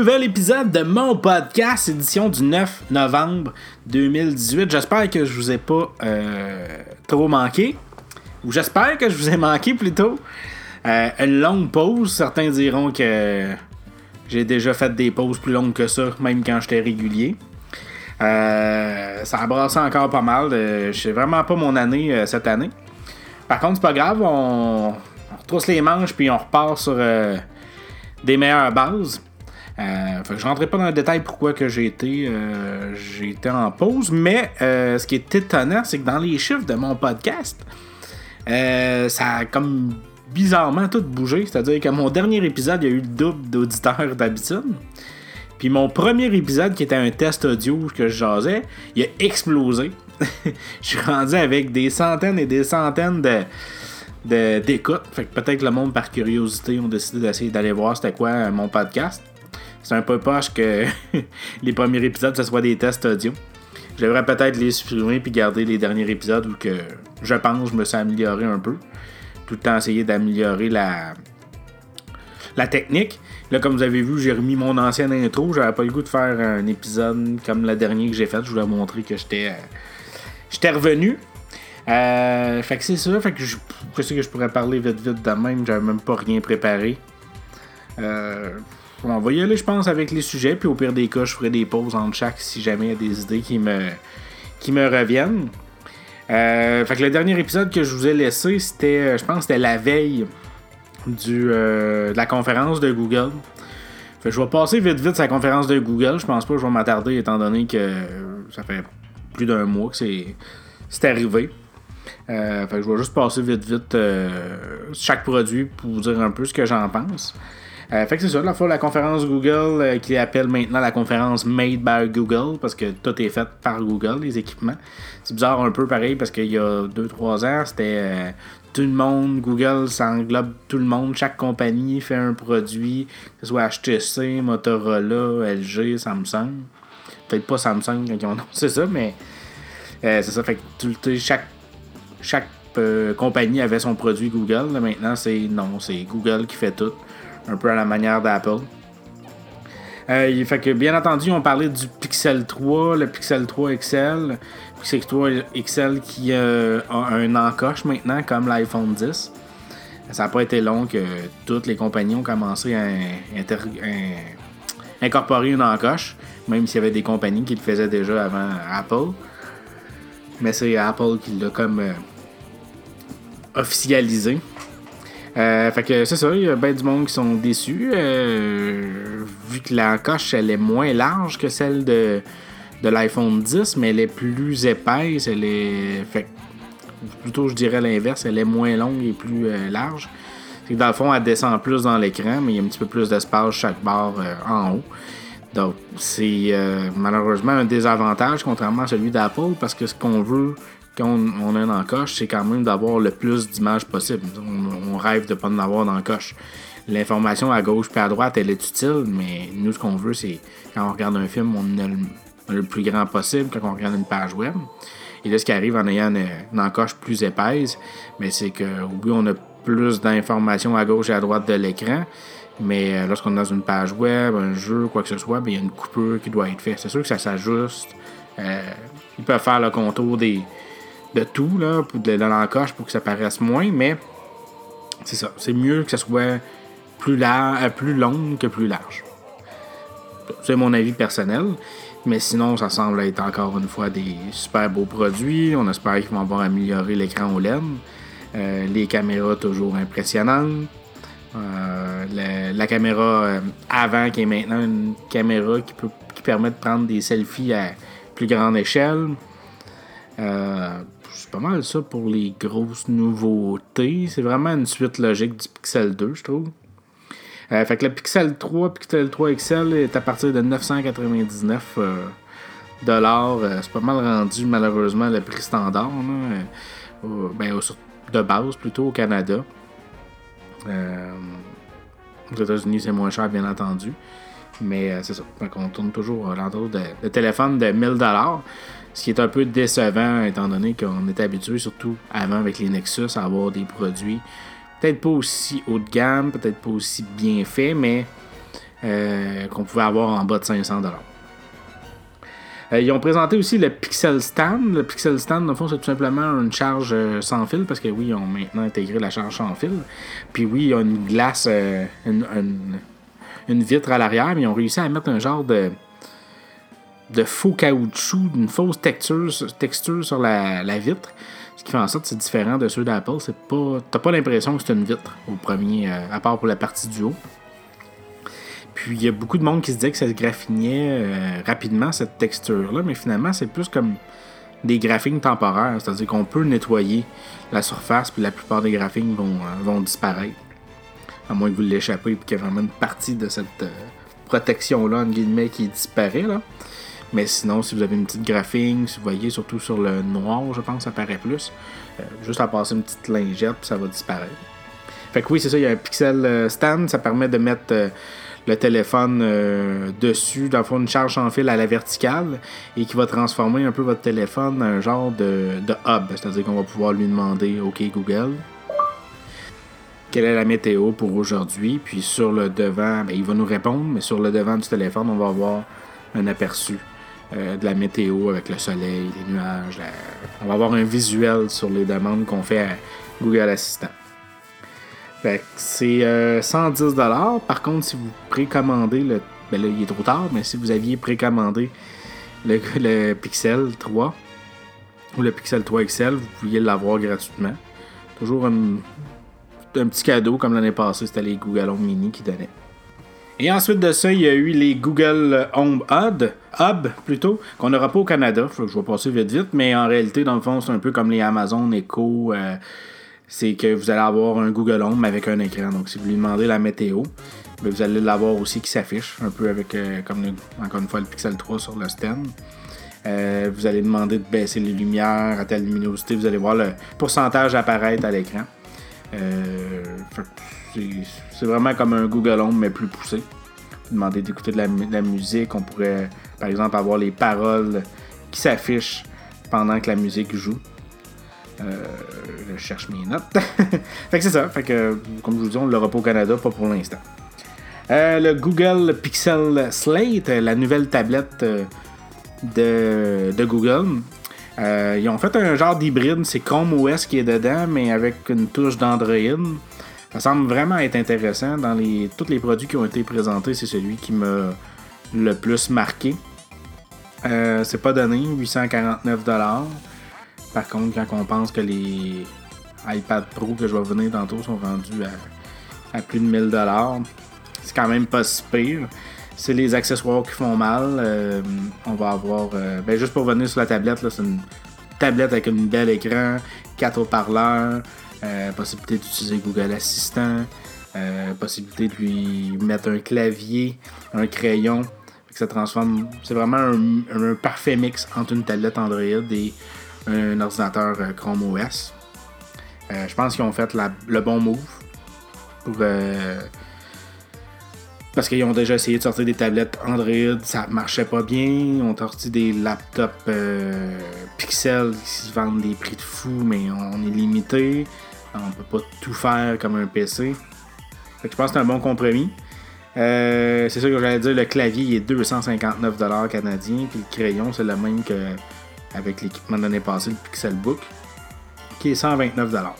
nouvel épisode de mon podcast, édition du 9 novembre 2018. J'espère que je vous ai pas euh, trop manqué, ou j'espère que je vous ai manqué plutôt. Euh, une longue pause, certains diront que j'ai déjà fait des pauses plus longues que ça, même quand j'étais régulier. Euh, ça a brassé encore pas mal. Je sais vraiment pas mon année cette année. Par contre, c'est pas grave, on, on retrousse les manches puis on repart sur des meilleures bases. Euh, je rentrerai pas dans le détail pourquoi que j'ai été, euh, en pause, mais euh, ce qui est étonnant, c'est que dans les chiffres de mon podcast, ça a comme bizarrement tout bougé. C'est-à-dire que mon dernier épisode, il y a eu le double d'auditeurs d'habitude. Puis mon premier épisode, qui était un test audio que je jasais, il a explosé. je suis rendu avec des centaines et des centaines de. Fait que peut-être le monde, par curiosité, ont décidé d'essayer d'aller voir c'était quoi mon podcast. C'est un peu poche que les premiers épisodes, ce soit des tests audio. Je devrais peut-être les supprimer puis garder les derniers épisodes où que je pense je me suis amélioré un peu. Tout le temps essayer d'améliorer la, la technique. Là, comme vous avez vu, j'ai remis mon ancienne intro. J'avais pas le goût de faire un épisode comme le dernier que j'ai fait. Je voulais montrer que j'étais euh, j'étais revenu. Euh, fait que c'est ça. Fait que je, que je pourrais parler vite vite de même? J'avais même pas rien préparé. Euh, on va y aller, je pense, avec les sujets. Puis au pire des cas, je ferai des pauses entre chaque si jamais il y a des idées qui me, qui me reviennent. Euh, fait que le dernier épisode que je vous ai laissé, c'était, je pense, c'était la veille du, de la conférence de Google. Fait que je vais passer vite vite sa conférence de Google. Je pense pas que je vais m'attarder étant donné que ça fait plus d'un mois que c'est, c'est arrivé. Euh, je vais juste passer vite vite euh, chaque produit pour vous dire un peu ce que j'en pense. Euh, fait que c'est ça, la fois la conférence Google qui appelle maintenant la conférence Made by Google parce que tout est fait par Google, les équipements. C'est bizarre un peu pareil parce qu'il y a 2-3 ans, c'était tout le monde, Google, ça englobe tout le monde, chaque compagnie fait un produit, que ce soit HTC, Motorola, LG, Samsung. Peut-être pas Samsung quand ils ont annoncé ça, mais c'est ça, fait que tout, chaque chaque euh, compagnie avait son produit Google. maintenant, c'est non, c'est Google qui fait tout. Un peu à la manière d'Apple. Euh, fait que bien entendu, on parlait du Pixel 3, le Pixel 3 XL. Pixel 3 XL qui euh, a un encoche maintenant, comme l'iPhone 10. Ça n'a pas été long que toutes les compagnies ont commencé à, incorporer une encoche, même s'il y avait des compagnies qui le faisaient déjà avant Apple. Mais c'est Apple qui l'a comme officialisé. Euh, fait que c'est ça, il y a bien du monde qui sont déçus. Euh, vu que la coche elle est moins large que celle de, de l'iPhone 10, mais elle est plus épaisse. Elle est. Fait plutôt je dirais l'inverse, elle est moins longue et plus euh, large. Fait que dans le fond, elle descend plus dans l'écran, mais il y a un petit peu plus d'espace chaque barre en haut. Donc c'est malheureusement un désavantage contrairement à celui d'Apple parce que ce qu'on veut quand on, a un encoche, c'est quand même d'avoir le plus d'images possible. On, rêve de ne pas en avoir dans coche. L'information à gauche et à droite, elle est utile, mais nous, ce qu'on veut, c'est quand on regarde un film, on a le, plus grand possible quand on regarde une page web. Et là, ce qui arrive en ayant une, encoche plus épaisse, mais c'est que oui, on a plus d'informations à gauche et à droite de l'écran, mais euh, lorsqu'on est dans une page web, un jeu, quoi que ce soit, ben, il y a une coupure qui doit être faite. C'est sûr que ça s'ajuste. Euh, ils peuvent faire le contour des, de tout, là, de, l'encoche pour que ça paraisse moins, mais c'est ça. C'est mieux que ça soit plus, large, euh, plus long que plus large. C'est mon avis personnel. Mais sinon, ça semble être encore une fois des super beaux produits. On espère qu'ils vont avoir amélioré l'écran OLED. Euh, les caméras toujours impressionnantes. Euh, la, caméra avant qui est maintenant une caméra qui, peut, qui permet de prendre des selfies à plus grande échelle. Euh, c'est pas mal ça pour les grosses nouveautés. C'est vraiment une suite logique du Pixel 2, je trouve. Euh, fait que le Pixel 3, Pixel 3 XL est à partir de 999 euh, dollars. Euh, c'est pas mal rendu malheureusement le prix standard. ben, de base plutôt au Canada. aux États-Unis, c'est moins cher, bien entendu. Mais c'est ça. on tourne toujours l'entour de, de téléphone de 1000 dollars. Ce qui est un peu décevant étant donné qu'on est habitué, surtout avant avec les Nexus, à avoir des produits peut-être pas aussi haut de gamme, peut-être pas aussi bien faits, mais euh, qu'on pouvait avoir en bas de 500 ils ont présenté aussi le Pixel Stand. Le Pixel Stand, dans le fond, c'est tout simplement une charge sans fil, parce que oui, ils ont maintenant intégré la charge sans fil. Puis oui, il y a une glace, une, vitre à l'arrière, mais ils ont réussi à mettre un genre de, de faux caoutchouc, d'une fausse texture, texture sur la, vitre. Ce qui fait en sorte que c'est différent de ceux d'Apple. C'est pas, t'as pas l'impression que c'est une vitre au premier, euh, à part pour la partie du haut. Puis il y a beaucoup de monde qui se disait que ça se graffinait euh, rapidement, cette texture-là, mais finalement, c'est plus comme des graphines temporaires. C'est-à-dire qu'on peut nettoyer la surface, puis la plupart des graphines vont, euh, vont disparaître. À moins que vous l'échappez, puis qu'il y ait vraiment une partie de cette protection-là, en guillemets, qui disparaît. Là. Mais sinon, si vous avez une petite graphine, si vous voyez surtout sur le noir, je pense, ça paraît plus. Euh, juste à passer une petite lingette, puis ça va disparaître. Fait que oui, c'est ça, il y a un pixel euh, stand, ça permet de mettre euh, le téléphone dessus, le fond, une charge sans fil à la verticale et qui va transformer un peu votre téléphone en un genre de, hub. C'est-à-dire qu'on va pouvoir lui demander OK Google, quelle est la météo pour aujourd'hui. Puis sur le devant, ben, il va nous répondre, mais sur le devant du téléphone, on va avoir un aperçu euh, de la météo avec le soleil, les nuages. On va avoir un visuel sur les demandes qu'on fait à Google Assistant. c'est 110 euh, Par contre, si vous précommandez le. Ben là, il est trop tard, mais si vous aviez précommandé le, Pixel 3 ou le Pixel 3 XL, vous pouviez l'avoir gratuitement. Toujours un, un petit cadeau comme l'année passée, c'était les Google Home Mini qui donnaient. Et ensuite de ça, il y a eu les Google Home Hub, plutôt, qu'on n'aura pas au Canada. Faut que je vais passer vite vite, mais en réalité, dans le fond, c'est un peu comme les Amazon Echo. Euh, c'est que vous allez avoir un Google Home avec un écran. Donc, si vous lui demandez la météo, ben, vous allez l'avoir aussi qui s'affiche, un peu avec, euh, comme encore une fois, le Pixel 3 sur le stand. Euh, vous allez demander de baisser les lumières à telle luminosité. Vous allez voir le pourcentage apparaître à l'écran. C'est vraiment comme un Google Home, mais plus poussé. Demander d'écouter de la, musique. On pourrait, par exemple, avoir les paroles qui s'affichent pendant que la musique joue. Euh, je cherche mes notes. fait que c'est ça. Fait que, comme je vous dis, on l'aura pas au Canada, pas pour l'instant. Euh, le Google Pixel Slate, la nouvelle tablette euh, de Google. ils ont fait un genre d'hybride, c'est Chrome OS qui est dedans, mais avec une touche d'Android. Ça semble vraiment être intéressant. Dans les, tous les produits qui ont été présentés, c'est celui qui m'a le plus marqué. Euh, c'est pas donné, 849 Par contre, quand on pense que les iPad Pro que je vais venir tantôt sont vendus à, plus de 1000 c'est quand même pas si pire. C'est les accessoires qui font mal. Euh, on va avoir. Euh, ben juste pour venir sur la tablette, c'est une tablette avec un bel écran, 4 haut-parleurs, euh, possibilité d'utiliser Google Assistant, euh, possibilité de lui mettre un clavier, un crayon. ça transforme. C'est vraiment un, parfait mix entre une tablette Android et un ordinateur euh, Chrome OS. je pense qu'ils ont fait le bon move pour. parce qu'ils ont déjà essayé de sortir des tablettes Android, ça marchait pas bien. Ils ont sorti des laptops Pixel qui se vendent des prix de fou, mais on est limité. On peut pas tout faire comme un PC. je pense que c'est un bon compromis. Euh, c'est ça que j'allais dire, le clavier est 259$ canadien, puis le crayon c'est le même que avec l'équipement de l'année passée, le Pixelbook, qui est 129$.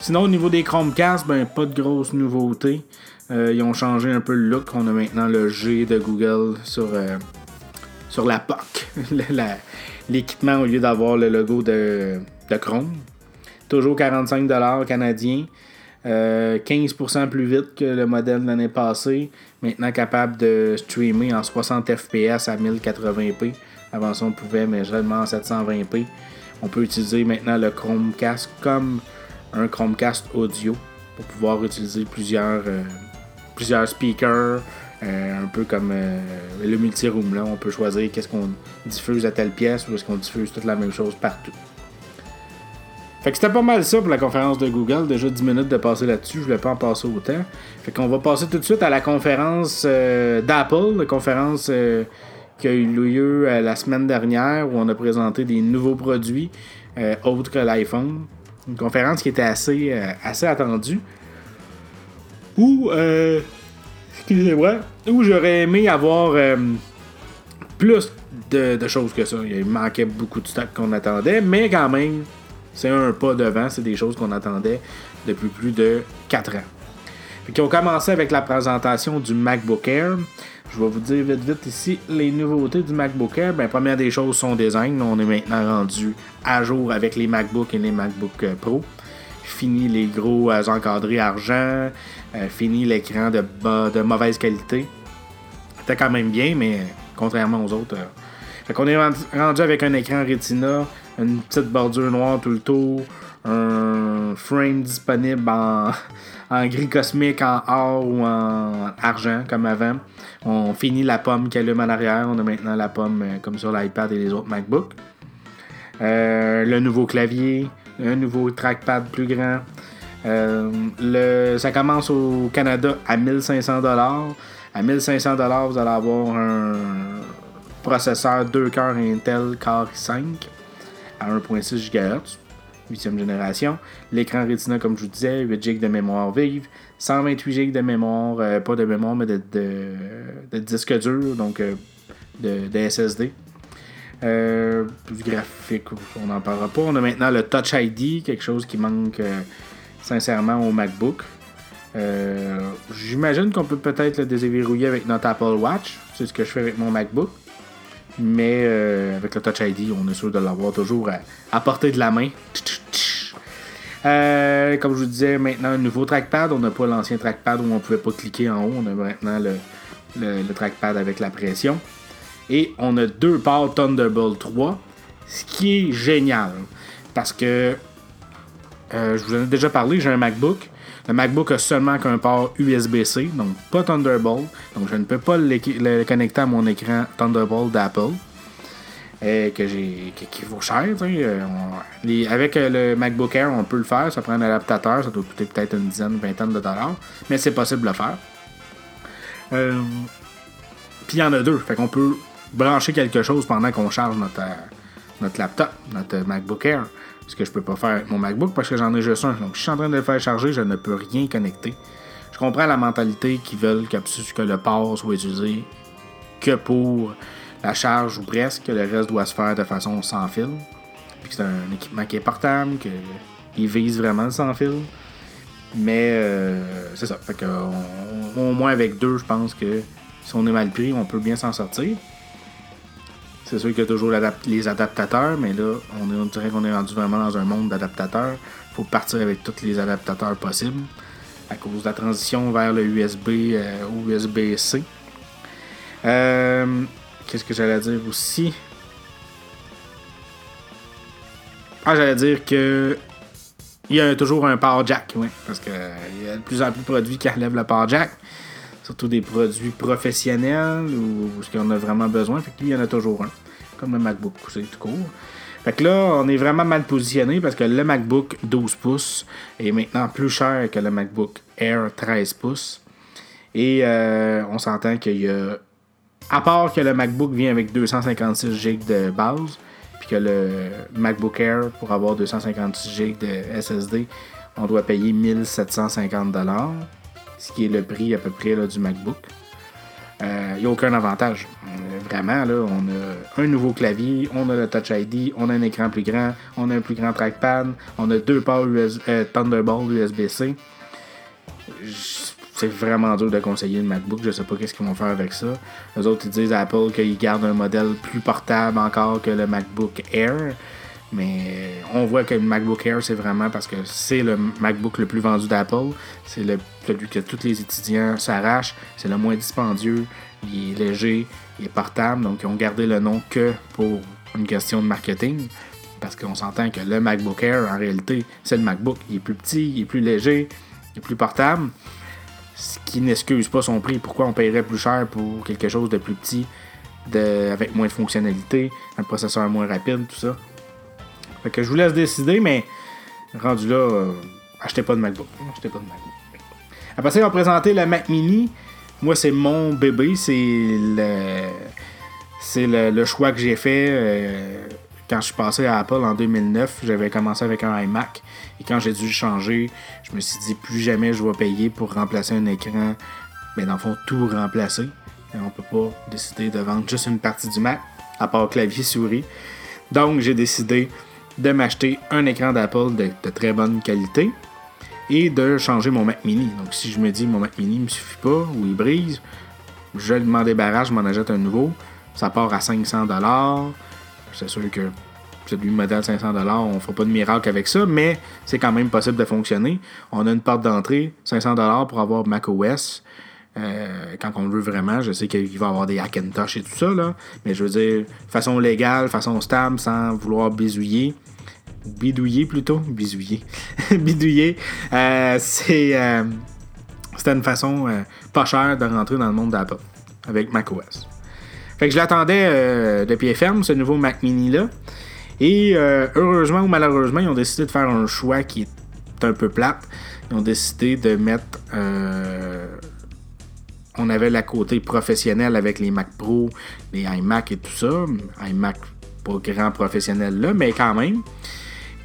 Sinon, au niveau des Chromecast, ben, pas de grosses nouveautés. Euh, ils ont changé un peu le look. On a maintenant le G de Google sur, euh, sur la POC, l'équipement au lieu d'avoir le logo de Chrome. Toujours 45$ canadiens. 15% euh, plus vite que le modèle de l'année passée. Maintenant capable de streamer en 60 fps à 1080p. Avant ça, on pouvait, mais seulement en 720p. On peut utiliser maintenant le Chromecast comme un Chromecast audio pour pouvoir utiliser plusieurs, euh, plusieurs speakers. Euh, un peu comme le multi-room. Là. On peut choisir qu'est-ce qu'on diffuse à telle pièce ou est-ce qu'on diffuse toute la même chose partout. Fait que c'était pas mal ça pour la conférence de Google. Déjà 10 minutes de passer là-dessus, je voulais pas en passer autant. Fait qu'on va passer tout de suite à la conférence euh, d'Apple, la conférence euh, qui a eu lieu euh, la semaine dernière où on a présenté des nouveaux produits autres que l'iPhone. Une conférence qui était assez, assez attendue. Où Excusez-moi. Où j'aurais aimé avoir plus de, de choses que ça. Il manquait beaucoup de stock qu'on attendait, mais quand même, c'est un pas devant. C'est des choses qu'on attendait depuis plus de 4 ans. Puis ont commencé avec la présentation du MacBook Air. Je vais vous dire vite vite ici les nouveautés du MacBook Air. Ben, première des choses, son design. On est maintenant rendu à jour avec les MacBook et les MacBook Pro. Fini les gros euh, encadrés argent. Euh, fini l'écran de, de mauvaise qualité. C'était quand même bien, mais contrairement aux autres. Euh, fait qu'on est rendu avec un écran Retina, une petite bordure noire tout le tour, un frame disponible en, en gris cosmique, en or ou en argent, comme avant. On finit la pomme qui allume en arrière. On a maintenant la pomme euh, comme sur l'iPad et les autres MacBooks. Euh, le nouveau clavier, un nouveau trackpad plus grand. Euh, le, ça commence au Canada à 1500 À 1500 vous allez avoir un processeur 2 cœurs Intel Core i5 à 1.6 GHz. 8e génération. L'écran Retina, comme je vous disais, 8 GB de mémoire vive, 128 GB de mémoire, euh, pas de mémoire, mais de, disque dur, donc euh, de, SSD. Euh, plus graphique, on n'en parlera pas. On a maintenant le Touch ID, quelque chose qui manque sincèrement au MacBook. J'imagine qu'on peut peut-être le déverrouiller avec notre Apple Watch. C'est ce que je fais avec mon MacBook. Mais avec le Touch ID, on est sûr de l'avoir toujours à portée de la main. Euh, comme je vous disais, maintenant un nouveau trackpad. On n'a pas l'ancien trackpad où on ne pouvait pas cliquer en haut. On a maintenant le, trackpad avec la pression. Et on a deux ports Thunderbolt 3, ce qui est génial. Parce que euh, je vous en ai déjà parlé, j'ai un MacBook. Le MacBook a seulement qu'un port USB-C, donc pas Thunderbolt. Donc je ne peux pas le connecter à mon écran Thunderbolt d'Apple. Euh, que j'ai qui, vaut cher. Euh, avec euh, le MacBook Air, on peut le faire. Ça prend un adaptateur, ça doit coûter peut-être une dizaine, une vingtaine de dollars. Mais c'est possible de le faire. Puis il y en a deux. Fait qu'on peut brancher quelque chose pendant qu'on charge notre, notre laptop, notre MacBook Air. Ce que je peux pas faire avec mon MacBook parce que j'en ai juste un. Donc si je suis en train de le faire charger, je ne peux rien connecter. Je comprends la mentalité qui veulent que, que le port soit utilisé que pour la charge ou presque, le reste doit se faire de façon sans fil. Puis c'est un équipement qui est portable, qu'il vise vraiment sans fil. Mais euh, c'est ça. Fait que, au moins avec deux, je pense que si on est mal pris, on peut bien s'en sortir. C'est sûr qu'il y a toujours les adaptateurs, mais là, on, dirait qu'on est rendu vraiment dans un monde d'adaptateurs. Il faut partir avec tous les adaptateurs possibles à cause de la transition vers le USB euh, ou USB-C. Euh, Qu'est-ce que j'allais dire aussi? Ah, j'allais dire que. Il y a toujours un power jack, oui. Parce qu'il y a de plus en plus de produits qui relèvent le power jack. Surtout des produits professionnels ou ce qu'on a vraiment besoin. Fait que lui, il y en a toujours un. Comme le MacBook, c'est tout court. Fait que là, on est vraiment mal positionné parce que le MacBook 12 pouces est maintenant plus cher que le MacBook Air 13 pouces. Et euh, on s'entend qu'il y a à part que le MacBook vient avec 256 GB de base, puis que le MacBook Air, pour avoir 256 GB de SSD, on doit payer 1750 ce qui est le prix à peu près du MacBook. Il euh, n'y a aucun avantage. Euh, vraiment, là, on a un nouveau clavier, on a le Touch ID, on a un écran plus grand, on a un plus grand trackpad, on a deux ports euh, Thunderbolt USB-C c'est vraiment dur de conseiller le MacBook. Je sais pas qu'est-ce qu'ils vont faire avec ça. Les autres, ils disent à Apple qu'ils gardent un modèle plus portable encore que le MacBook Air. Mais on voit que le MacBook Air, c'est vraiment parce que c'est le MacBook le plus vendu d'Apple. C'est le, celui que tous les étudiants s'arrachent. C'est le moins dispendieux. Il est léger. Il est portable. Donc, ils ont gardé le nom que pour une question de marketing. Parce qu'on s'entend que le MacBook Air, en réalité, c'est le MacBook. Il est plus petit, il est plus léger, il est plus portable. Ce qui n'excuse pas son prix. Pourquoi on paierait plus cher pour quelque chose de plus petit, de, avec moins de fonctionnalités, un processeur moins rapide, tout ça? Fait que je vous laisse décider, mais rendu là, euh, achetez pas de MacBook. Achetez pas de MacBook. Après ça, ils ont présenté le Mac Mini. Moi, c'est mon bébé. C'est le, c'est le, choix que j'ai fait. Euh, quand je suis passé à Apple en 2009, j'avais commencé avec un iMac. Et quand j'ai dû le changer, je me suis dit plus jamais je vais payer pour remplacer un écran mais dans le fond, tout remplacer. Et on peut pas décider de vendre juste une partie du Mac, à part clavier souris. Donc, j'ai décidé de m'acheter un écran d'Apple de, très bonne qualité et de changer mon Mac mini. Donc, si je me dis mon Mac mini ne me suffit pas ou il brise, je m'en débarrasse, je m'en achète un nouveau. Ça part à 500 C'est sûr que celui modèle 500 on ne fera pas de miracle avec ça, mais c'est quand même possible de fonctionner. On a une porte d'entrée, 500 pour avoir macOS. Euh, quand on le veut vraiment, je sais qu'il va y avoir des Hackintosh et tout ça, là, mais je veux dire, façon légale, façon stable, sans vouloir bisouiller. Bidouiller plutôt, bisouiller. bidouiller, euh, c'est euh, c'était une façon pas chère de rentrer dans le monde d'Apple avec macOS. Fait que je l'attendais de pied ferme, ce nouveau Mac Mini là. Et heureusement ou malheureusement, ils ont décidé de faire un choix qui est un peu plate. Ils ont décidé de mettre on avait la côté professionnelle avec les Mac Pro, les iMac et tout ça. iMac, pas grand professionnel là, mais quand même.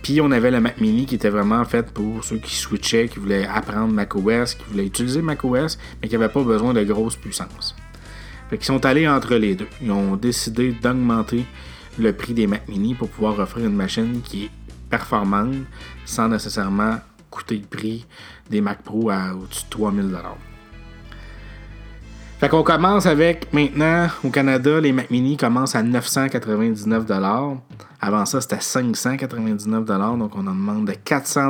Puis on avait le Mac Mini qui était vraiment fait pour ceux qui switchaient, qui voulaient apprendre macOS, qui voulaient utiliser macOS, mais qui n'avaient pas besoin de grosse puissance. Fait qu'ils sont allés entre les deux. Ils ont décidé d'augmenter le prix des Mac Mini pour pouvoir offrir une machine qui est performante sans nécessairement coûter le prix des Mac Pro à au-dessus de 3000 fait qu'on commence avec, maintenant, au Canada, les Mac Mini commencent à 999 Avant ça, c'était 599 donc on en demande de 400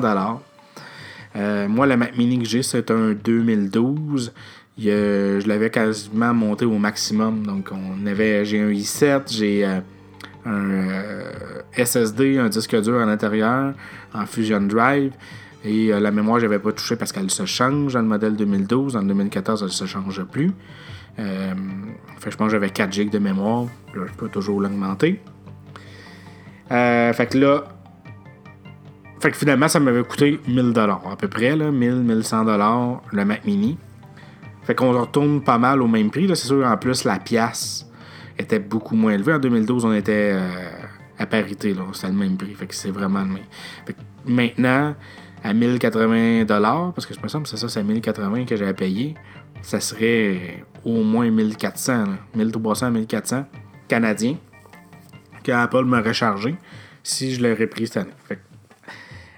euh, Moi, le Mac Mini que j'ai, c'est un 2012. je l'avais quasiment monté au maximum. Donc, on avait, j'ai un i7, j'ai euh, un euh, SSD, un disque dur à l'intérieur, en Fusion Drive. Et euh, la mémoire, je n'avais pas touché parce qu'elle se change dans le modèle 2012. En 2014, elle ne se change plus. Euh, je pense que j'avais 4 GB de mémoire. je peux toujours l'augmenter. Euh, fait que là, fait que finalement, ça m'avait coûté 1000$ à peu près, là, 1000, 1100$ le Mac Mini. Fait qu'on retourne pas mal au même prix. C'est sûr, en plus, la pièce était beaucoup moins élevée. En 2012, on était à parité. C'était le même prix. Fait que c'est vraiment le même. Fait que maintenant, à 1080 parce que je me semble que c'est ça, c'est 1080 que j'avais payé, ça serait au moins 1400, 1300, 1400 canadiens que Apple m'aurait chargé si je l'aurais pris cette année.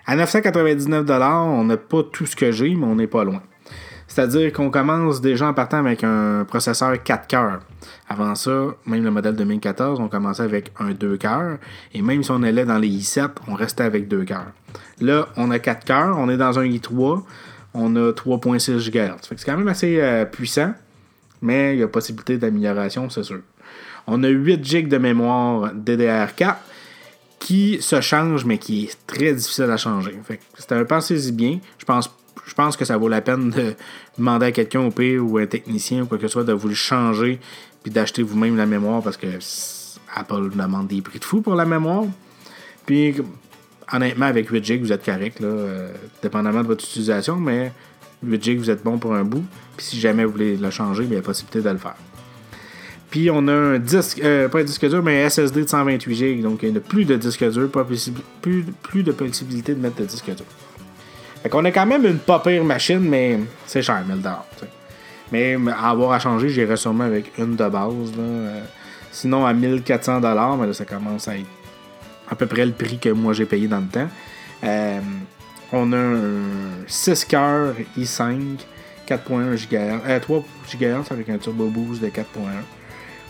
à 999 on n'a pas tout ce que j'ai, mais on n'est pas loin. C'est-à-dire qu'on commence déjà en partant avec un processeur 4 cœurs. Avant ça, même le modèle 2014, on commençait avec un 2 cœurs. Et même si on allait dans les i7, on restait avec 2 cœurs. Là, on a 4 cœurs, on est dans un i3, on a 3.6 GHz. C'est quand même assez euh, puissant, mais il y a possibilité d'amélioration, c'est sûr. On a 8 GB de mémoire DDR4 qui se change, mais qui est très difficile à changer. c'est un pensez-y bien. Je pense je pense que ça vaut la peine de demander à quelqu'un au pire ou un technicien ou quoi que ce soit de vous le changer puis d'acheter vous-même la mémoire parce que Apple demande des prix de fou pour la mémoire. Puis honnêtement, avec 8 GB, vous êtes correct, là, euh, dépendamment de votre utilisation, mais 8 GB, vous êtes bon pour un bout. Puis si jamais vous voulez le changer, il y a possibilité de le faire. Puis on a un disque, euh, pas un disque dur, mais un SSD de 128 GB. Donc il y a plus de disque dur, pas plus de possibilité de mettre de disque dur. Fait qu'on a quand même une pas pire machine, mais c'est cher, 1000 Mais à avoir à changer, j'irai sûrement avec une de base. Euh, sinon, à 1400 mais là, ça commence à être à peu près le prix que moi j'ai payé dans le temps. Euh, on a un 6 cœurs i5, 4.1 GHz, euh, 3 GHz avec un turbo boost de 4.1.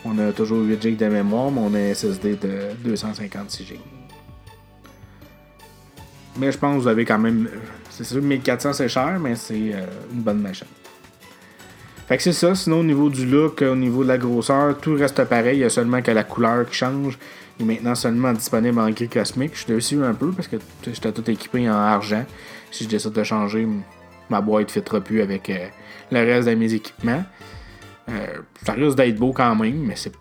On a toujours 8 GB de mémoire, mais on a un SSD de 256 GB. Mais je pense que vous avez quand même. C'est sûr, 1400 c'est cher, mais c'est euh, une bonne machine. Fait que c'est ça. Sinon, au niveau du look, au niveau de la grosseur, tout reste pareil. Il y a seulement que la couleur qui change. Il est maintenant seulement disponible en gris cosmique. Je suis dessus un peu parce que j'étais tout équipé en argent. Si je décide de changer, ma boîte ne fitera plus avec euh, le reste de mes équipements. Euh, ça risque d'être beau quand même, mais ce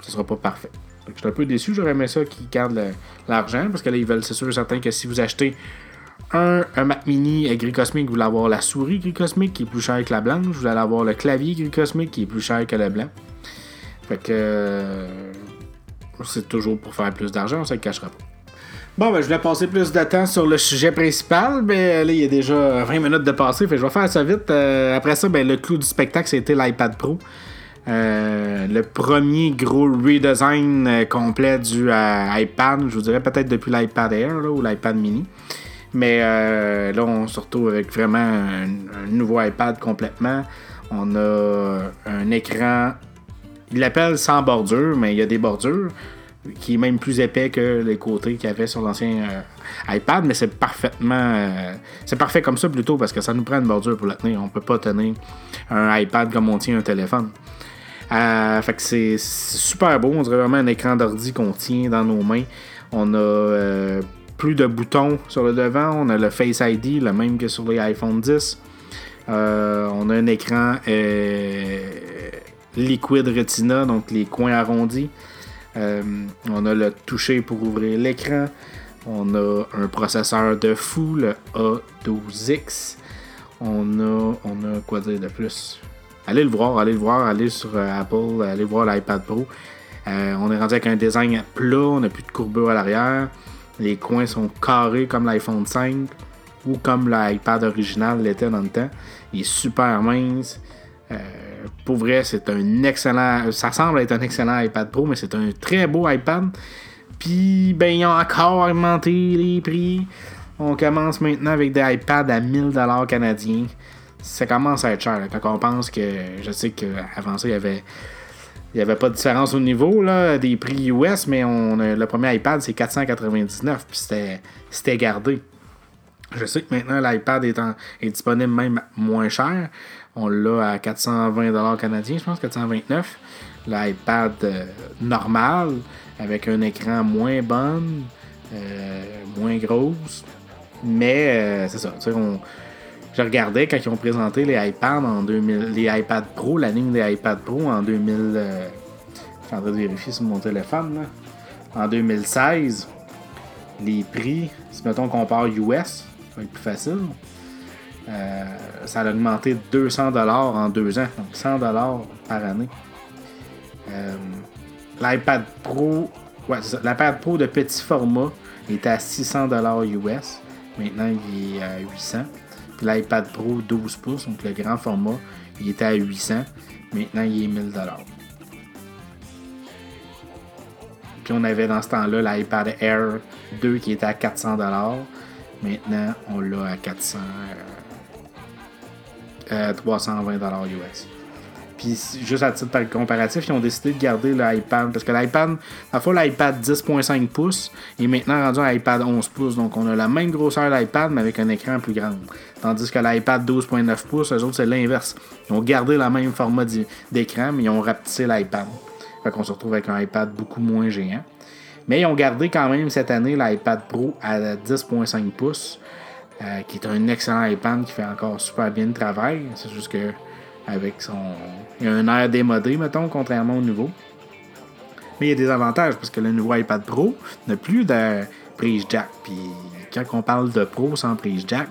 sera pas parfait. Je suis un peu déçu, j'aurais aimé ça qu'ils gardent l'argent, parce que là, ils veulent, c'est sûr certain que si vous achetez un, Mac Mini gris cosmique, vous allez avoir la souris gris cosmique qui est plus chère que la blanche, vous allez avoir le clavier gris cosmique qui est plus cher que le blanc. Fait que euh, c'est toujours pour faire plus d'argent, on ne se le cachera pas. Bon, ben, je voulais passer plus de temps sur le sujet principal, mais là, il y a déjà 20 minutes de passé, fait je vais faire ça vite. Euh, après ça, ben, le clou du spectacle, c'était l'iPad Pro. Euh, le premier gros redesign euh, complet du iPad, je vous dirais peut-être depuis l'iPad Air ou l'iPad mini. Mais là, on se retrouve avec vraiment un, nouveau iPad complètement. On a un écran, il l'appelle sans bordure, mais il y a des bordures qui est même plus épais que les côtés qu'il y avait sur l'ancien euh, iPad, mais c'est parfaitement. Euh, c'est parfait comme ça plutôt parce que ça nous prend une bordure pour la tenir. On peut pas tenir un iPad comme on tient un téléphone. Euh, fait que c'est super beau. On dirait vraiment un écran d'ordi qu'on tient dans nos mains. On a plus de boutons sur le devant. On a le Face ID, le même que sur les iPhone 10. on a un écran liquide Retina, donc les coins arrondis. Euh, on a le toucher pour ouvrir l'écran. On a un processeur de fou, le A12X. On a, on a quoi dire de plus? Allez le voir, allez le voir, allez sur euh, Apple, allez voir l'iPad Pro. Euh, on est rendu avec un design plat, on n'a plus de courbure à l'arrière. Les coins sont carrés comme l'iPhone 5 ou comme l'iPad original l'était dans le temps. Il est super mince pour vrai, c'est un excellent. Ça semble être un excellent iPad Pro, mais c'est un très beau iPad. Puis, ben, ils ont encore augmenté les prix. On commence maintenant avec des iPads à 1000$ canadiens. Ça commence à être cher. quand on pense que. Je sais qu'avant ça, il y avait. Il n'y avait pas de différence au niveau là, des prix US, mais on, le premier iPad, c'est 499, puis c'était gardé. Je sais que maintenant, l'iPad est, est, disponible même moins cher. On l'a à 420$ canadiens, je pense, 429. L'iPad euh, normal, avec un écran moins bon, euh, moins grosse. Mais euh, c'est ça. On, je regardais quand ils ont présenté les iPads en 2000, les iPad Pro, la ligne des iPad Pro en 2000. je suis en train de vérifier sur mon téléphone. En 2016, les prix, si mettons on compare US, ça va être plus facile. Euh, ça a augmenté 200 dollars en deux ans, donc 100 dollars par année. Euh, L'iPad Pro, de petit format était à 600 dollars US. Maintenant, il est à 800. Puis l'iPad Pro 12 pouces, donc le grand format, il était à 800. Maintenant, il est 1000 dollars. Puis on avait dans ce temps-là l'iPad Air 2 qui était à 400 dollars. Maintenant, on l'a à 400. 320 US. Puis juste à titre comparatif, ils ont décidé de garder l'iPad. Parce que l'iPad, la fois l'iPad 10.5 pouces est maintenant rendu un iPad 11 pouces. Donc on a la même grosseur d'iPad mais avec un écran plus grand. Tandis que l'iPad 12.9 pouces, eux autres, c'est l'inverse. Ils ont gardé le même format d'écran, mais ils ont rapetissé l'iPad. Fait qu'on se retrouve avec un iPad beaucoup moins géant. Mais ils ont gardé quand même cette année l'iPad Pro à 10.5 pouces. Euh, qui est un excellent iPad qui fait encore super bien le travail. C'est juste que avec son. Il y a un air démodé, mettons, contrairement au nouveau. Mais il y a des avantages parce que le nouveau iPad Pro n'a plus de prise jack. Puis quand on parle de Pro sans prise jack,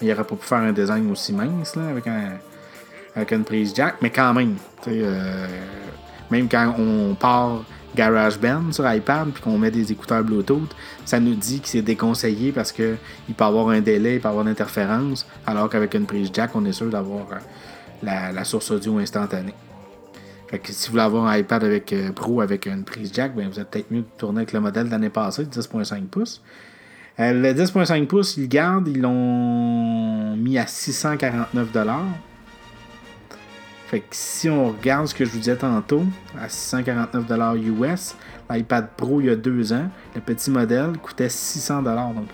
il n'aurait pas pu faire un design aussi mince là, avec, un, avec une prise jack. Mais quand même, euh, même quand on part GarageBand sur iPad puis qu'on met des écouteurs Bluetooth, ça nous dit que c'est déconseillé parce qu'il peut y avoir un délai, il peut avoir une interférence, alors qu'avec une prise jack, on est sûr d'avoir la, source audio instantanée. Fait que si vous voulez avoir un iPad avec euh, Pro avec une prise jack, ben vous êtes peut-être mieux de tourner avec le modèle de l'année passée, 10.5 pouces. Euh, le 10.5 pouces, ils gardent, ils l'ont mis à 649 fait que si on regarde ce que je vous disais tantôt, à 649$ US, l'iPad Pro il y a deux ans, le petit modèle coûtait 600$. Donc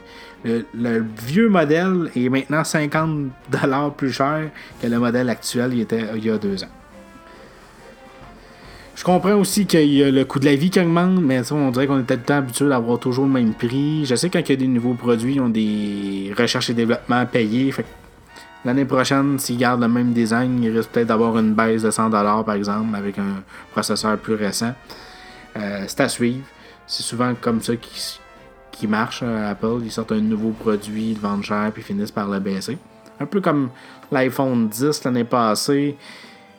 le, vieux modèle est maintenant 50$ plus cher que le modèle actuel il, était, il y a deux ans. Je comprends aussi qu'il y a le coût de la vie qui augmente, mais on dirait qu'on est tout le temps habitué d'avoir toujours le même prix. Je sais quand il y a des nouveaux produits, ils ont des recherches et développements payés. L'année prochaine, s'ils gardent le même design, il risque peut-être d'avoir une baisse de 100$ par exemple avec un processeur plus récent. Euh, c'est à suivre. C'est souvent comme ça marche Apple. Ils sortent un nouveau produit, ils le vendent cher puis finissent par le baisser. Un peu comme l'iPhone 10 l'année passée.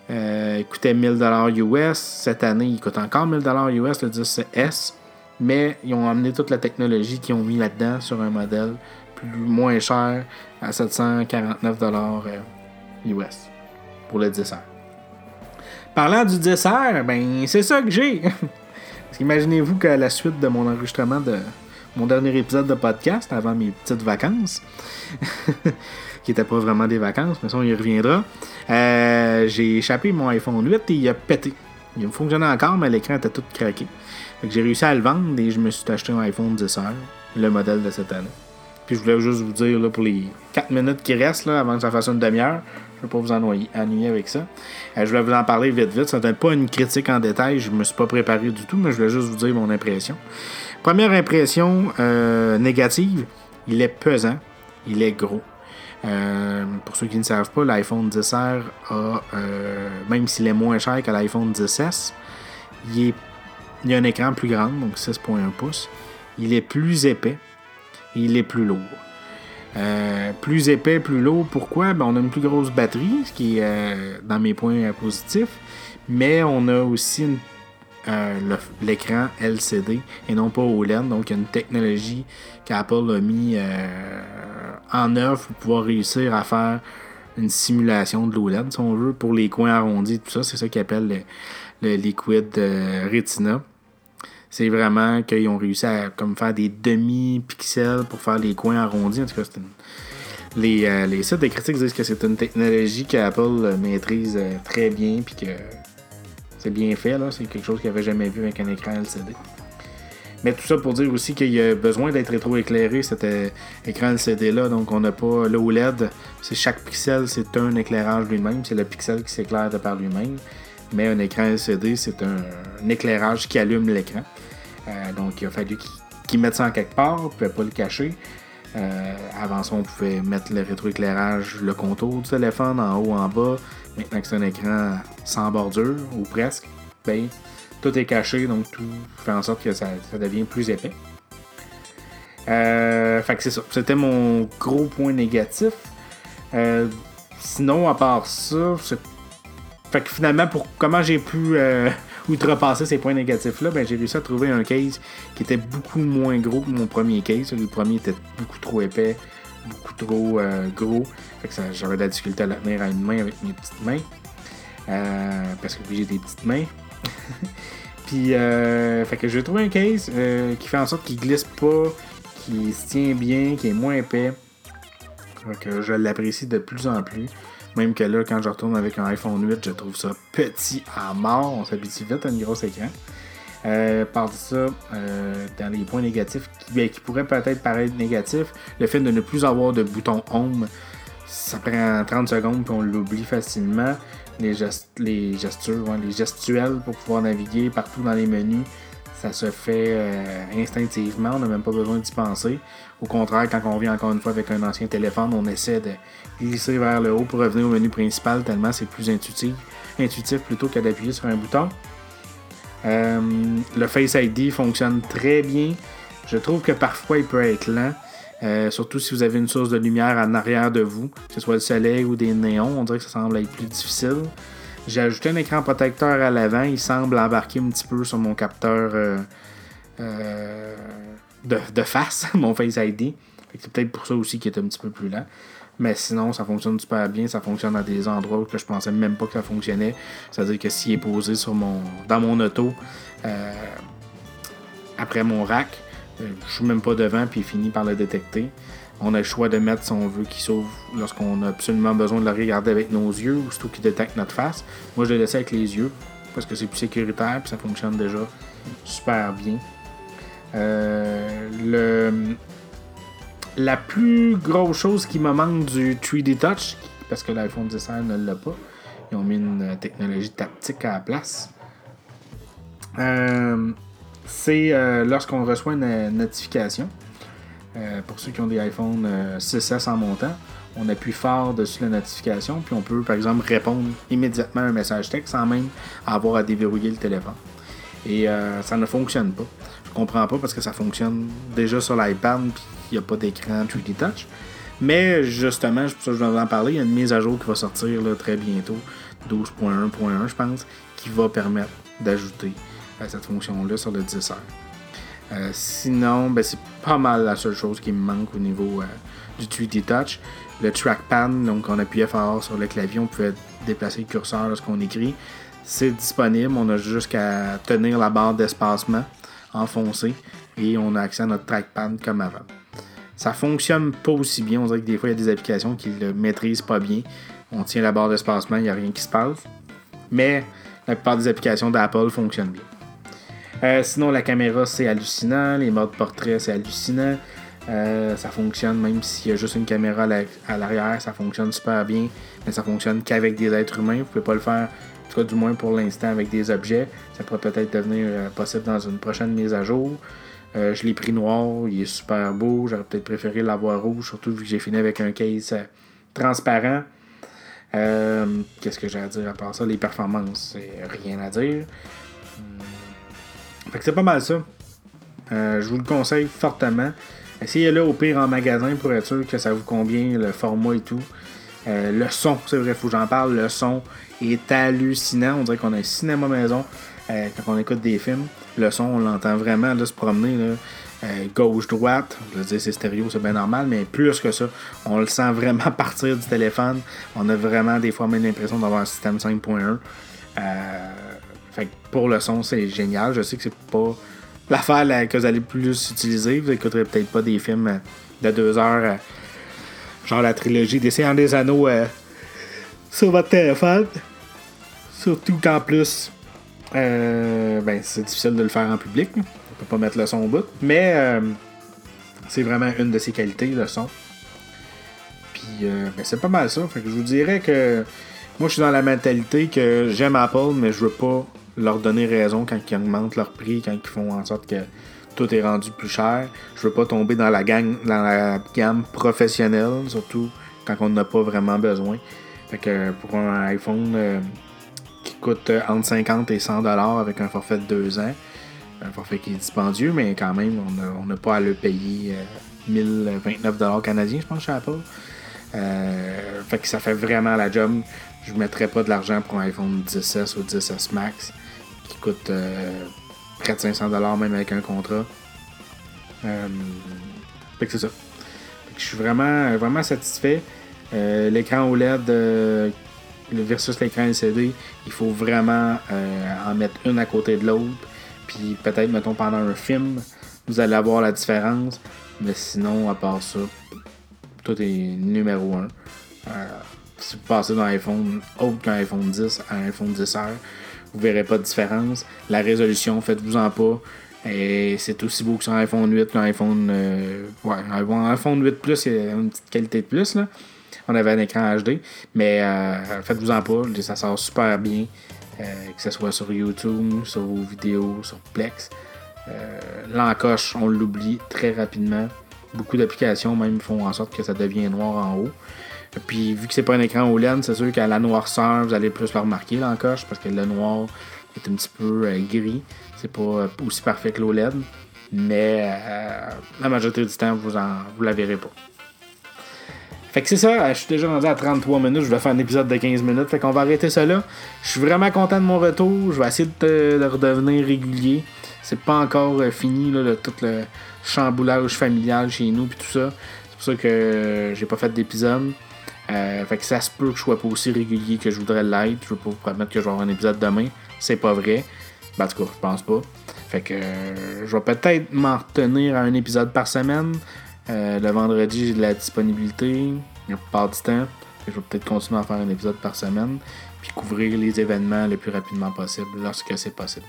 Euh, il coûtait 1000$ US. Cette année, il coûte encore 1000$ US, le 10S. mais ils ont amené toute la technologie qu'ils ont mis là-dedans sur un modèle plus, moins cher à 749 dollars US pour le dessert. Parlant du dessert, ben c'est ça que j'ai. Parce qu'imaginez-vous qu'à la suite de mon enregistrement de mon dernier épisode de podcast, avant mes petites vacances, qui n'étaient pas vraiment des vacances, mais ça on y reviendra, euh, j'ai échappé mon iPhone 8 et il a pété. Il fonctionnait encore, mais l'écran était tout craqué. j'ai réussi à le vendre et je me suis acheté un iPhone 10 le modèle de cette année. Puis je voulais juste vous dire là, pour les 4 minutes qui restent là, avant que ça fasse une demi-heure, je ne vais pas vous ennuyer, avec ça. Euh, je voulais vous en parler vite vite. Ça n'était pas une critique en détail, je me suis pas préparé du tout, mais je voulais juste vous dire mon impression. Première impression euh, négative, il est pesant, il est gros. Euh, pour ceux qui ne savent pas, l'iPhone 10R a, même s'il est moins cher que l'iPhone 10S, il, a un écran plus grand, donc 6.1 pouces. Il est plus épais il est plus lourd. Euh, plus épais, plus lourd. Pourquoi? Ben, on a une plus grosse batterie, ce qui est euh, dans mes points positifs. Mais on a aussi euh, l'écran LCD et non pas OLED. Donc, il y a une technologie qu'Apple a mis en œuvre pour pouvoir réussir à faire une simulation de l'OLED, si on veut, pour les coins arrondis, tout ça. C'est ça qu'ils appellent le, le Liquid Retina c'est vraiment qu'ils ont réussi à comme faire des demi-pixels pour faire les coins arrondis. En tout cas, les, euh, les, sites de critiques disent que c'est une technologie qu'Apple euh, maîtrise euh, très bien puis que c'est bien fait. Là. C'est quelque chose qu'il n'avait jamais vu avec un écran LCD. Mais tout ça pour dire aussi qu'il y a besoin d'être rétroéclairé cet écran LCD là. Donc on n'a pas l'OLED. C'est chaque pixel, c'est un éclairage lui-même. C'est le pixel qui s'éclaire de par lui-même. Mais un écran LCD, c'est un, éclairage qui allume l'écran. Euh, donc, il a fallu qu'ils mettent ça en quelque part. On ne pouvait pas le cacher. Euh, avant ça, on pouvait mettre le rétroéclairage, le contour du téléphone en haut, en bas. Maintenant que c'est un écran sans bordure, ou presque, ben, tout est caché, donc tout fait en sorte que ça, devient plus épais. Euh, fait que c'est ça. C'était mon gros point négatif. sinon, à part ça, fait que finalement, pour comment j'ai pu euh, outrepasser ces points négatifs-là, ben, j'ai réussi à trouver un case qui était beaucoup moins gros que mon premier case. Le premier était beaucoup trop épais, beaucoup trop euh, gros. Fait que j'aurais de la difficulté à le à une main avec mes petites mains. Euh, parce que j'ai des petites mains. Puis, fait que j'ai trouvé un case qui fait en sorte qu'il glisse pas, qui se tient bien, qui est moins épais. Que je l'apprécie de plus en plus. Même que là, quand je retourne avec un iPhone 8, je trouve ça petit à mort. On s'habitue vite à un gros écran. Euh, par ça, euh, dans les points négatifs, qui, ben, pourraient peut-être paraître négatifs, le fait de ne plus avoir de bouton Home, ça prend 30 secondes puis on l'oublie facilement. Les, les gestures, les gestuels pour pouvoir naviguer partout dans les menus, ça se fait euh, instinctivement, on n'a même pas besoin d'y penser. Au contraire, quand on vient encore une fois avec un ancien téléphone, on essaie de glisser vers le haut pour revenir au menu principal tellement c'est plus intuitif, intuitif plutôt que d'appuyer sur un bouton. Euh, le Face ID fonctionne très bien. Je trouve que parfois il peut être lent. Euh, surtout si vous avez une source de lumière en arrière de vous, que ce soit le soleil ou des néons, on dirait que ça semble être plus difficile. J'ai ajouté un écran protecteur à l'avant. Il semble embarquer un petit peu sur mon capteur euh, euh, de, face, mon Face ID. C'est peut-être pour ça aussi qu'il est un petit peu plus lent. Mais sinon, ça fonctionne super bien. Ça fonctionne à des endroits où je pensais même pas que ça fonctionnait. C'est-à-dire que s'il est posé sur mon, dans mon auto, après mon rack, je suis même pas devant puis il finit par le détecter on a le choix de mettre, si on veut, qu'il sauve lorsqu'on a absolument besoin de le regarder avec nos yeux ou surtout qu'il détecte notre face. Moi, je l'ai laissé avec les yeux parce que c'est plus sécuritaire et ça fonctionne déjà super bien. Euh, le, la plus grosse chose qui me manque du 3D Touch, parce que l'iPhone 10 ne l'a pas, ils ont mis une technologie tactique à la place. Euh, c'est euh, lorsqu'on reçoit une notification. Euh, pour ceux qui ont des iPhone 6S euh, en montant, on appuie fort dessus la notification, puis on peut par exemple répondre immédiatement à un message texte sans même avoir à déverrouiller le téléphone. Et euh, ça ne fonctionne pas. Je comprends pas parce que ça fonctionne déjà sur l'iPad, puis il n'y a pas d'écran 3D Touch. Mais justement, c'est pour ça que je vais en parler, il y a une mise à jour qui va sortir très bientôt, 12.1.1 je pense, qui va permettre d'ajouter cette fonction-là sur le 10 sinon, ben, c'est pas mal la seule chose qui me manque au niveau du 3D Touch. Le trackpad, donc on appuyait fort sur le clavier, on pouvait déplacer le curseur lorsqu'on écrit. C'est disponible, on a juste qu'à tenir la barre d'espacement enfoncée et on a accès à notre trackpad comme avant. Ça fonctionne pas aussi bien, on dirait que des fois il y a des applications qui le maîtrisent pas bien. On tient la barre d'espacement, il n'y a rien qui se passe. Mais la plupart des applications d'Apple fonctionnent bien. Euh, sinon, la caméra, c'est hallucinant. Les modes portrait, c'est hallucinant. Euh, ça fonctionne même s'il y a juste une caméra à l'arrière, ça fonctionne super bien, mais ça fonctionne qu'avec des êtres humains. Vous pouvez pas le faire, en tout cas du moins pour l'instant, avec des objets. Ça pourrait peut-être devenir euh, possible dans une prochaine mise à jour. Je l'ai pris noir, il est super beau. J'aurais peut-être préféré l'avoir rouge, surtout vu que j'ai fini avec un case transparent. Qu'est-ce que j'ai à dire à part ça? Les performances, c'est rien à dire. Fait que c'est pas mal ça. je vous le conseille fortement. Essayez-le au pire en magasin pour être sûr que ça vous convient, le format et tout. Euh, le son, c'est vrai, faut que j'en parle. Le son est hallucinant. On dirait qu'on a un cinéma maison euh, quand on écoute des films. Le son, on l'entend vraiment là, se promener. Euh, gauche-droite, je veux dire, c'est stéréo, c'est bien normal, mais plus que ça, on le sent vraiment partir du téléphone. On a vraiment des fois même l'impression d'avoir un système 5.1. fait pour le son, c'est génial. Je sais que c'est pas l'affaire que vous allez plus utiliser. Vous n'écouterez peut-être pas des films euh, de deux heures, euh, genre la trilogie des Seigneurs des Anneaux euh, sur votre téléphone. Surtout qu'en plus, ben, c'est difficile de le faire en public. On peut pas mettre le son au bout. Mais c'est vraiment une de ses qualités, le son. Puis ben, c'est pas mal ça. Fait que je vous dirais que moi je suis dans la mentalité que j'aime Apple, mais je veux pas leur donner raison quand ils augmentent leur prix, quand ils font en sorte que tout est rendu plus cher. Je veux pas tomber dans la, gang, dans la gamme professionnelle, surtout quand on n'a pas vraiment besoin. Fait que pour un iPhone euh, qui coûte entre 50 et 100 dollars avec un forfait de 2 ans, un forfait qui est dispendieux, mais quand même, on n'a pas à le payer 1029 euh, dollars canadiens, je pense, chez Apple. Euh, fait que ça fait vraiment la job. Je ne mettrais pas de l'argent pour un iPhone 10S ou 10S Max qui coûte euh, près de 500$ même avec un contrat. Euh, fait que c'est ça. Fait que je suis vraiment, vraiment satisfait. Euh, l'écran OLED versus l'écran LCD, il faut vraiment en mettre une à côté de l'autre. Puis peut-être, mettons, pendant un film, vous allez avoir la différence. Mais sinon, à part ça, tout est numéro 1. si vous passez d'un iPhone autre qu'un iPhone 10 à un iPhone 10R, vous verrez pas de différence. La résolution, faites-vous-en pas. Et c'est aussi beau que sur un iPhone 8 qu'un iPhone. Euh, ouais, un iPhone 8 Plus, il y a une petite qualité de plus. Là. On avait un écran HD. Mais euh, faites-vous-en pas. Ça sort super bien. Euh, que ce soit sur YouTube, sur vos vidéos, sur Plex. L'encoche, on l'oublie très rapidement. Beaucoup d'applications même font en sorte que ça devient noir en haut. Puis vu que c'est pas un écran OLED, c'est sûr qu'à la noirceur, vous allez plus le remarquer l'encoche parce que le noir est un petit peu euh, gris. C'est pas euh, aussi parfait que l'OLED. Mais euh, la majorité du temps, vous, vous la verrez pas. Fait que c'est ça, je suis déjà rendu à 33 minutes, je vais faire un épisode de 15 minutes, fait qu'on va arrêter ça là. Je suis vraiment content de mon retour, je vais essayer de, redevenir régulier. C'est pas encore fini, là, tout le chamboulage familial chez nous puis tout ça. C'est pour ça que j'ai pas fait d'épisode. Euh, fait que ça se peut que je sois pas aussi régulier que je voudrais l'être. Je veux pas vous promettre que je vais avoir un épisode demain. C'est pas vrai. Ben, en tout cas, je pense pas. Fait que euh, je vais peut-être m'en retenir à un épisode par semaine. Euh, le vendredi, j'ai de la disponibilité. La plupart du temps. je vais peut-être continuer à faire un épisode par semaine. Puis couvrir les événements le plus rapidement possible lorsque c'est possible.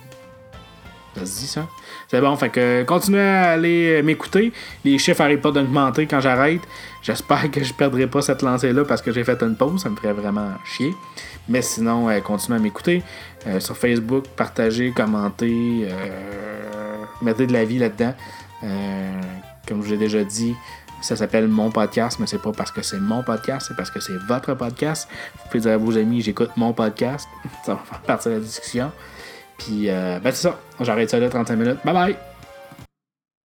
Ça se dit ça? C'est bon, fait que continuez à aller m'écouter. Les chiffres n'arrêtent pas d'augmenter quand j'arrête. J'espère que je ne perdrai pas cette lancée-là parce que j'ai fait une pause. Ça me ferait vraiment chier. Mais sinon, euh, continuez à m'écouter. Euh, sur Facebook, partagez, commentez, euh, mettez de la vie là-dedans. comme je l'ai déjà dit, ça s'appelle mon podcast, mais c'est pas parce que c'est mon podcast, c'est parce que c'est votre podcast. Vous pouvez dire à vos amis, j'écoute mon podcast. ça va faire partie de la discussion. Puis, ben c'est ça. J'arrête ça là, 35 minutes. Bye bye!